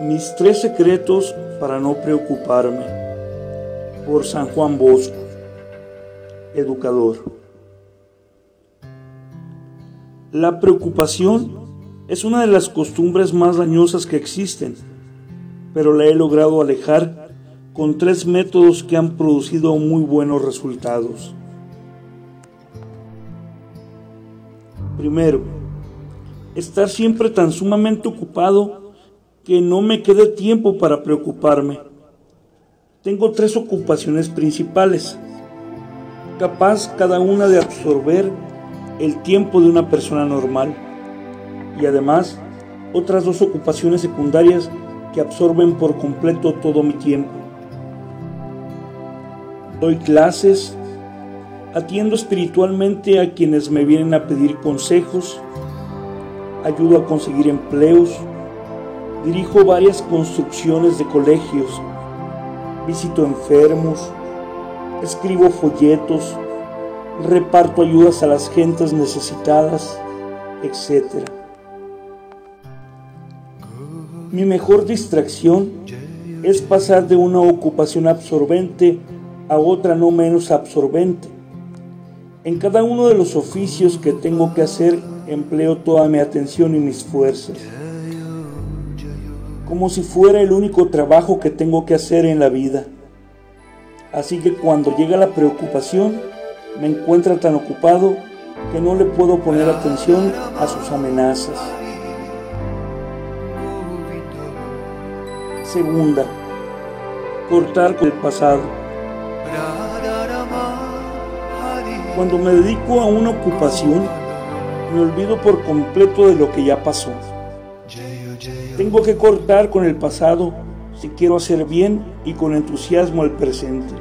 Mis tres secretos para no preocuparme. Por San Juan Bosco, educador. La preocupación es una de las costumbres más dañosas que existen, pero la he logrado alejar con tres métodos que han producido muy buenos resultados. Primero, estar siempre tan sumamente ocupado que no me quede tiempo para preocuparme. Tengo tres ocupaciones principales, capaz cada una de absorber el tiempo de una persona normal y además otras dos ocupaciones secundarias que absorben por completo todo mi tiempo. Doy clases, atiendo espiritualmente a quienes me vienen a pedir consejos, ayudo a conseguir empleos, Dirijo varias construcciones de colegios, visito enfermos, escribo folletos, reparto ayudas a las gentes necesitadas, etc. Mi mejor distracción es pasar de una ocupación absorbente a otra no menos absorbente. En cada uno de los oficios que tengo que hacer empleo toda mi atención y mis fuerzas como si fuera el único trabajo que tengo que hacer en la vida. Así que cuando llega la preocupación, me encuentra tan ocupado que no le puedo poner atención a sus amenazas. Segunda, cortar con el pasado. Cuando me dedico a una ocupación, me olvido por completo de lo que ya pasó. Tengo que cortar con el pasado si quiero hacer bien y con entusiasmo al presente.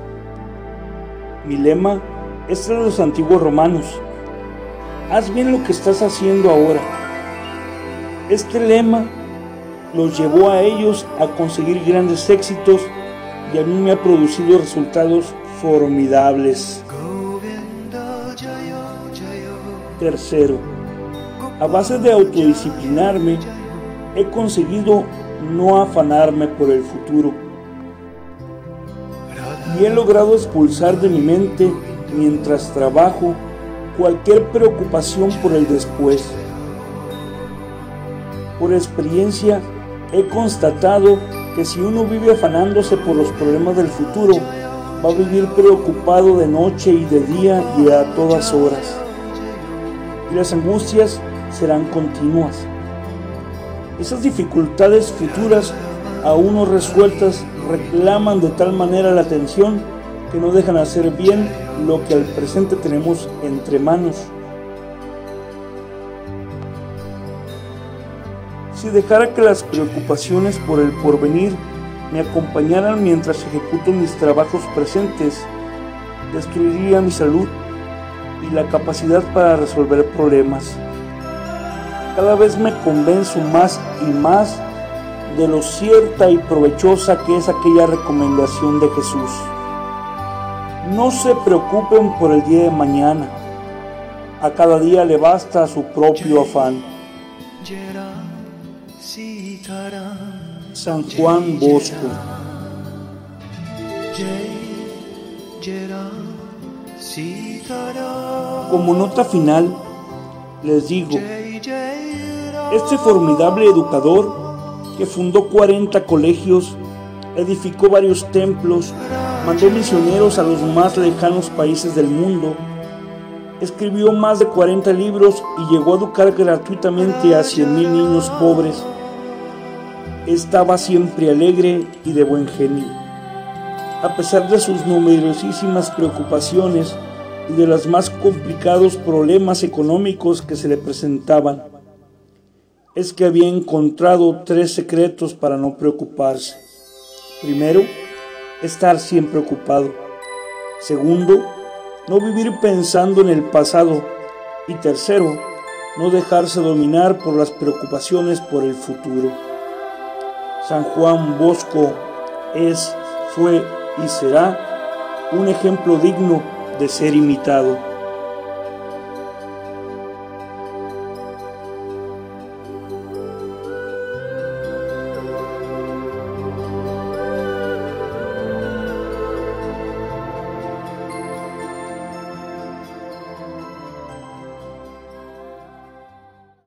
Mi lema es de los antiguos romanos. Haz bien lo que estás haciendo ahora. Este lema los llevó a ellos a conseguir grandes éxitos y a mí me ha producido resultados formidables. Tercero, a base de autodisciplinarme, he conseguido no afanarme por el futuro y he logrado expulsar de mi mente mientras trabajo cualquier preocupación por el después. Por experiencia he constatado que si uno vive afanándose por los problemas del futuro, va a vivir preocupado de noche y de día y a todas horas. Y las angustias serán continuas. Esas dificultades futuras aún no resueltas reclaman de tal manera la atención que no dejan hacer bien lo que al presente tenemos entre manos. Si dejara que las preocupaciones por el porvenir me acompañaran mientras ejecuto mis trabajos presentes, destruiría mi salud y la capacidad para resolver problemas cada vez me convenzo más y más de lo cierta y provechosa que es aquella recomendación de Jesús. No se preocupen por el día de mañana. A cada día le basta su propio afán. San Juan Bosco. Como nota final, les digo, este formidable educador, que fundó 40 colegios, edificó varios templos, mandó misioneros a los más lejanos países del mundo, escribió más de 40 libros y llegó a educar gratuitamente a 100.000 niños pobres. Estaba siempre alegre y de buen genio. A pesar de sus numerosísimas preocupaciones y de los más complicados problemas económicos que se le presentaban, es que había encontrado tres secretos para no preocuparse. Primero, estar siempre ocupado. Segundo, no vivir pensando en el pasado. Y tercero, no dejarse dominar por las preocupaciones por el futuro. San Juan Bosco es, fue y será un ejemplo digno de ser imitado.